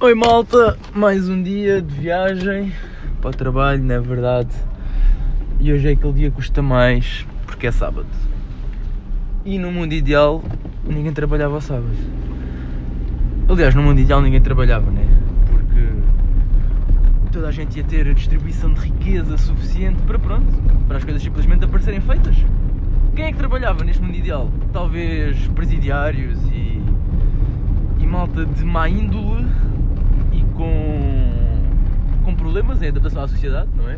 Oi malta, mais um dia de viagem para o trabalho, não é verdade? E hoje é aquele dia que custa mais porque é sábado. E no mundo ideal ninguém trabalhava ao sábado. Aliás, no mundo ideal ninguém trabalhava, né? Porque toda a gente ia ter a distribuição de riqueza suficiente para pronto, para as coisas simplesmente aparecerem feitas. Quem é que trabalhava neste mundo ideal? Talvez presidiários e, e malta de má índole com, com problemas em adaptação à sociedade, não é?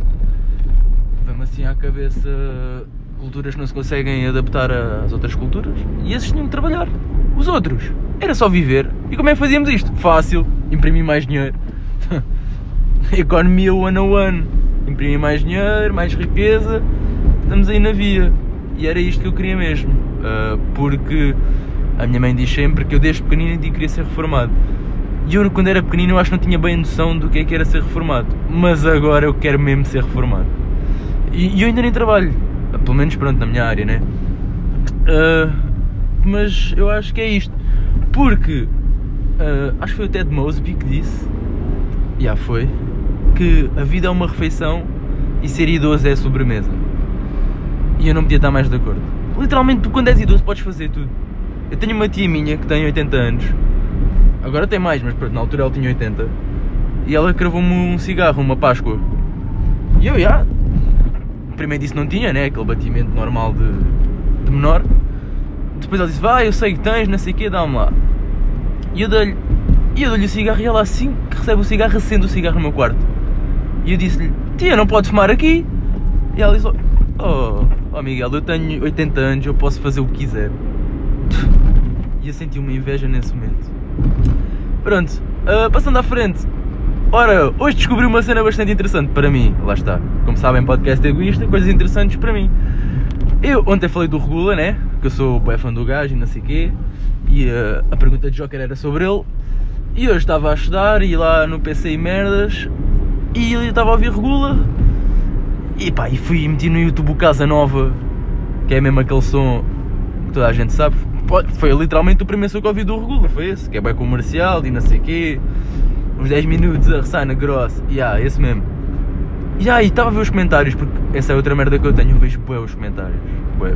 Vem-me assim à cabeça culturas que não se conseguem adaptar às outras culturas e esses tinham que trabalhar. Os outros, era só viver. E como é que fazíamos isto? Fácil, imprimir mais dinheiro. Economia one on one. Imprimir mais dinheiro, mais riqueza, estamos aí na via. E era isto que eu queria mesmo. Uh, porque a minha mãe diz sempre que eu desde pequenino que queria ser reformado. E eu quando era pequenino eu acho que não tinha bem noção do que é que era ser reformado. Mas agora eu quero mesmo ser reformado. E, e eu ainda nem trabalho. Pelo menos pronto, na minha área, né? Uh, mas eu acho que é isto. Porque uh, acho que foi o Ted Mosby que disse. Já foi. Que a vida é uma refeição e ser idoso é sobremesa. E eu não podia estar mais de acordo. Literalmente, tu quando és idoso podes fazer tudo. Eu tenho uma tia minha que tem 80 anos. Agora tem mais, mas na altura ela tinha 80. E ela cravou-me um cigarro, uma Páscoa. E eu, já. Primeiro disse não tinha, né? Aquele batimento normal de, de menor. Depois ela disse, vai, eu sei que tens, não sei o quê, dá-me lá. E eu dei-lhe e eu dou-lhe o cigarro e ela assim que recebe o cigarro, acende o cigarro no meu quarto. E eu disse-lhe, tia, não pode fumar aqui. E ela disse, oh, oh Miguel, eu tenho 80 anos, eu posso fazer o que quiser. E eu senti uma inveja nesse momento. Pronto, uh, passando à frente. Ora, hoje descobri uma cena bastante interessante para mim. Lá está. Como sabem, podcast egoísta, coisas interessantes para mim. Eu ontem falei do Regula, né? Que eu sou bem fã do gajo e não sei o quê. E uh, a pergunta de Joker era sobre ele. E hoje estava a estudar e lá no PC e merdas. E ele estava a ouvir Regula. E pá, e fui meter no YouTube o Casa Nova, que é mesmo aquele som que toda a gente sabe. Foi literalmente o primeiro som que ouvi do Regula, foi esse, que é bem comercial e não sei o quê. Uns 10 minutos a ressoar na grossa. E yeah, esse mesmo. E aí, estava a ver os comentários, porque essa é outra merda que eu tenho, eu vejo bué os comentários.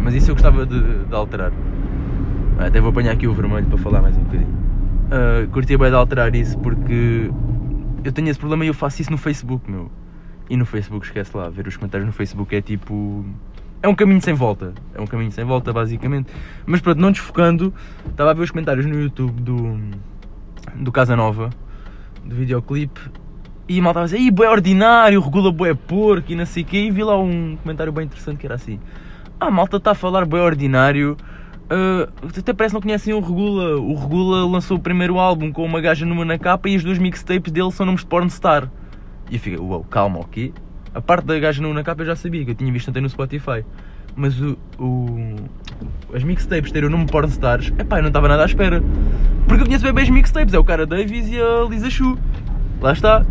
Mas isso eu gostava de, de alterar. Até vou apanhar aqui o vermelho para falar mais um bocadinho. Uh, curtia bem de alterar isso porque eu tenho esse problema e eu faço isso no Facebook, meu. E no Facebook, esquece lá, ver os comentários no Facebook é tipo. É um caminho sem volta. É um caminho sem volta, basicamente. Mas pronto, não desfocando, estava a ver os comentários no YouTube do. do Casa Nova, do videoclipe, e mal estava a dizer, bué ordinário, regula bué porco e não sei o quê, e vi lá um comentário bem interessante que era assim: Ah, malta está a falar bué ordinário. Uh, até parece que não conhecem o Regula. O Regula lançou o primeiro álbum com uma gaja numa na capa e as duas mixtapes dele são nomes de pornstar. E eu fiquei, uau, calma, ok? A parte da gaja na capa eu já sabia, que eu tinha visto até no Spotify. Mas o, o as mixtapes terem o nome pornstars, epá, eu não estava nada à espera. Porque eu conheço bem, bem as mixtapes, é o cara Davis e a Lisa Chu. Lá está.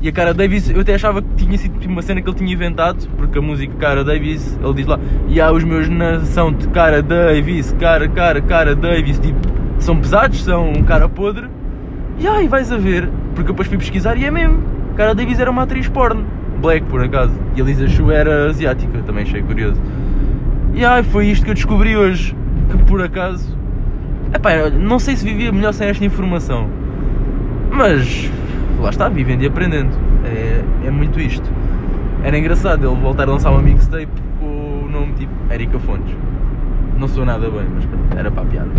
E a cara Davis, eu até achava que tinha sido tipo uma cena que ele tinha inventado, porque a música cara Davis, ele diz lá, e há os meus nação de cara Davis, cara, cara, cara Davis, tipo, são pesados, são um cara podre. E aí vais a ver, porque depois fui pesquisar e é mesmo. Cara Davis era uma atriz porno, black por acaso, e a Lisa Chu era asiática, também achei curioso. E ai, foi isto que eu descobri hoje, que por acaso, epá, não sei se vivia melhor sem esta informação, mas lá está, vivendo e aprendendo. É, é muito isto. Era engraçado ele voltar a lançar uma mixtape com o nome tipo Erika Fontes. Não sou nada bem, mas era para a piada.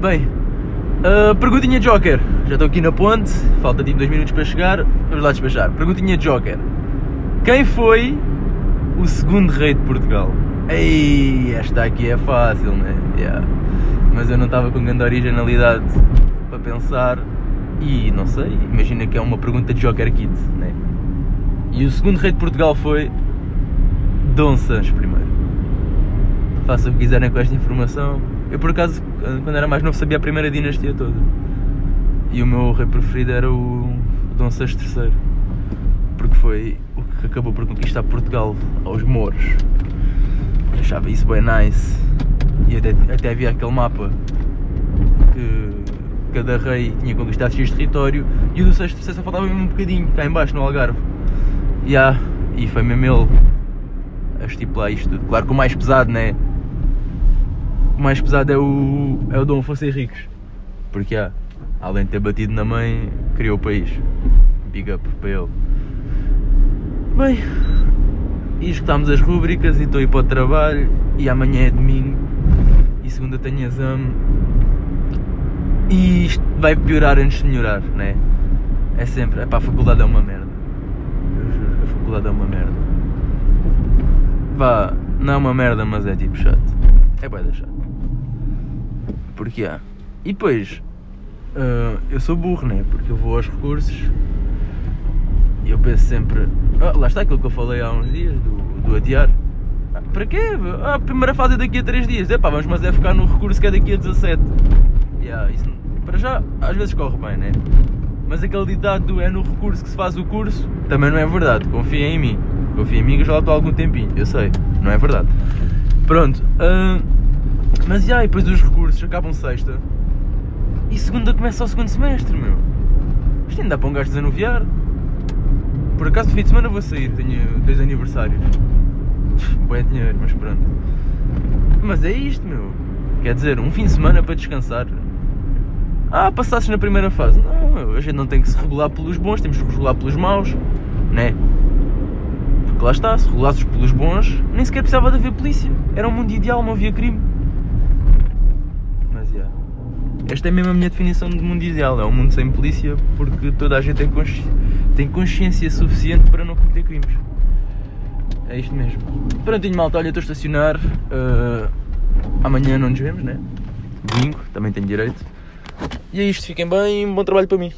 Bem, uh, perguntinha Joker. Já estou aqui na ponte, falta tipo 2 minutos para chegar. Vamos lá despachar. Perguntinha Joker. Quem foi o segundo rei de Portugal? Ei, esta aqui é fácil, né? Yeah. Mas eu não estava com grande originalidade para pensar e não sei, imagina que é uma pergunta de Joker Kid, né? E o segundo rei de Portugal foi Dom Sancho I. Façam o que quiserem com esta informação. Eu por acaso, quando era mais novo, sabia a primeira dinastia toda. E o meu rei preferido era o Dom Sancho III. Porque foi o que acabou por conquistar Portugal aos mouros. Eu achava isso bem nice. E até, até havia aquele mapa que cada rei tinha conquistado X território e o do sexto só faltava mesmo um bocadinho, cá em baixo no Algarve. Yeah, e foi mesmo ele a estipular isto tudo. Claro que o mais pesado, né? O mais pesado é o, é o Dom Afonso Henriques. Porque, yeah, além de ter batido na mãe, criou o país. Big up para ele. Bem, e escutámos as rúbricas e estou a ir para o trabalho e amanhã é domingo e segunda tenho exame e isto vai piorar antes de melhorar, né? É sempre, é para a faculdade é uma merda. Eu juro a faculdade é uma merda. Vá, não é uma merda, mas é tipo chato. É bem chato. Porque há. E depois, uh, eu sou burro, né? Porque eu vou aos recursos e eu penso sempre, ah, lá está aquilo que eu falei há uns dias, do, do adiar. Ah, para quê? Ah, a primeira fase é daqui a 3 dias. Epá, vamos mas é ficar no recurso que é daqui a 17. Yeah, isso, para já, às vezes corre bem, né? Mas aquele ditado do é no recurso que se faz o curso, também não é verdade. Confia em mim. Confia em mim que eu já lá estou há algum tempinho. Eu sei, não é verdade. Pronto. Uh, mas já, e depois dos recursos acabam sexta. E segunda começa o segundo semestre, meu. Isto ainda dá para um gajo desanuviar. Por acaso, no fim de semana vou sair, tenho dois aniversários. Bom dinheiro, mas pronto. Mas é isto, meu. Quer dizer, um fim de semana para descansar. Ah, passasses na primeira fase. Não, meu, a gente não tem que se regular pelos bons, temos que regular pelos maus, né? Porque lá está, se regulasses pelos bons, nem sequer precisava de haver polícia. Era um mundo ideal, não havia crime. Esta é mesmo a minha definição de mundo ideal. É um mundo sem polícia porque toda a gente tem consciência tem consciência suficiente para não cometer crimes. É isto mesmo. Prontinho, malta, olha, estou a estacionar. Uh, amanhã não nos vemos, né? Domingo, também tenho direito. E é isto, fiquem bem, bom trabalho para mim.